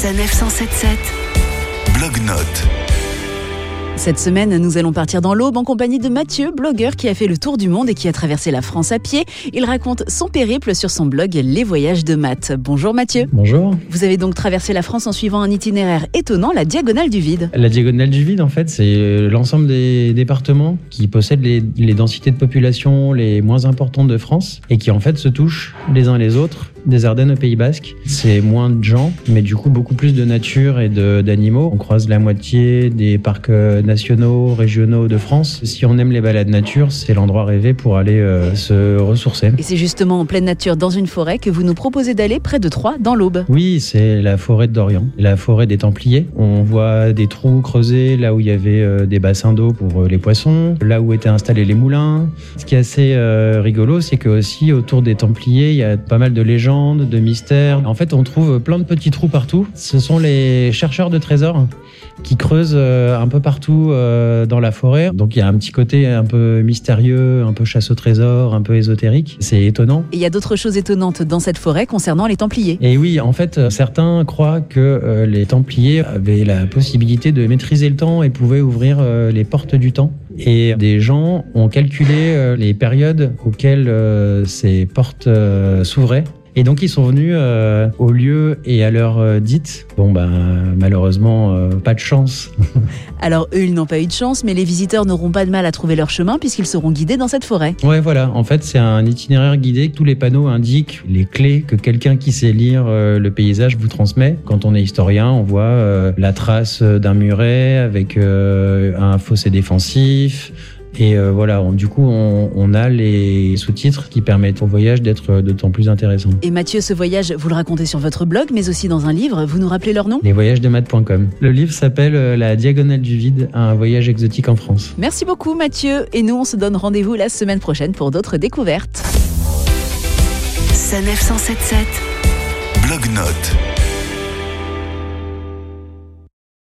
Sanef 177. Blog-notes. Cette semaine, nous allons partir dans l'Aube en compagnie de Mathieu, blogueur qui a fait le tour du monde et qui a traversé la France à pied. Il raconte son périple sur son blog Les Voyages de Matt. Bonjour Mathieu. Bonjour. Vous avez donc traversé la France en suivant un itinéraire étonnant, la diagonale du vide. La diagonale du vide, en fait, c'est l'ensemble des départements qui possèdent les, les densités de population les moins importantes de France et qui en fait se touchent les uns les autres des Ardennes au Pays Basque. C'est moins de gens, mais du coup beaucoup plus de nature et d'animaux. On croise la moitié des parcs euh, nationaux, régionaux de France. Si on aime les balades nature, c'est l'endroit rêvé pour aller euh, se ressourcer. Et c'est justement en pleine nature, dans une forêt, que vous nous proposez d'aller près de Troyes, dans l'Aube. Oui, c'est la forêt de Dorian, la forêt des Templiers. On voit des trous creusés là où il y avait euh, des bassins d'eau pour euh, les poissons, là où étaient installés les moulins. Ce qui est assez rigolo, c'est que aussi autour des Templiers, il y a pas mal de légendes, de mystères. En fait, on trouve plein de petits trous partout. Ce sont les chercheurs de trésors qui creusent euh, un peu partout euh, dans la forêt. Donc il y a un petit côté un peu mystérieux, un peu chasse au trésor, un peu ésotérique. C'est étonnant. Et il y a d'autres choses étonnantes dans cette forêt concernant les Templiers. Et oui, en fait, euh, certains croient que les Templiers avaient la possibilité de maîtriser le temps et pouvaient ouvrir les portes du temps. Et des gens ont calculé les périodes auxquelles ces portes s'ouvraient. Et donc ils sont venus euh, au lieu et à l'heure euh, dite. Bon ben malheureusement euh, pas de chance. Alors eux, ils n'ont pas eu de chance, mais les visiteurs n'auront pas de mal à trouver leur chemin puisqu'ils seront guidés dans cette forêt. Ouais voilà, en fait c'est un itinéraire guidé. Tous les panneaux indiquent les clés que quelqu'un qui sait lire le paysage vous transmet. Quand on est historien, on voit la trace d'un muret avec un fossé défensif. Et euh, voilà, on- du coup, on, on a les sous-titres qui permettent au voyage d'être d'autant plus intéressant. Et Mathieu, ce voyage, vous le racontez sur votre blog, mais aussi dans un livre. Vous nous rappelez leur nom? Lesvoyagesdemath.com. Le livre s'appelle euh, La diagonale du vide, un voyage exotique en France. Merci beaucoup Mathieu. Et nous, on se donne rendez-vous la semaine prochaine pour d'autres découvertes. Sanef 177. Blog-notes.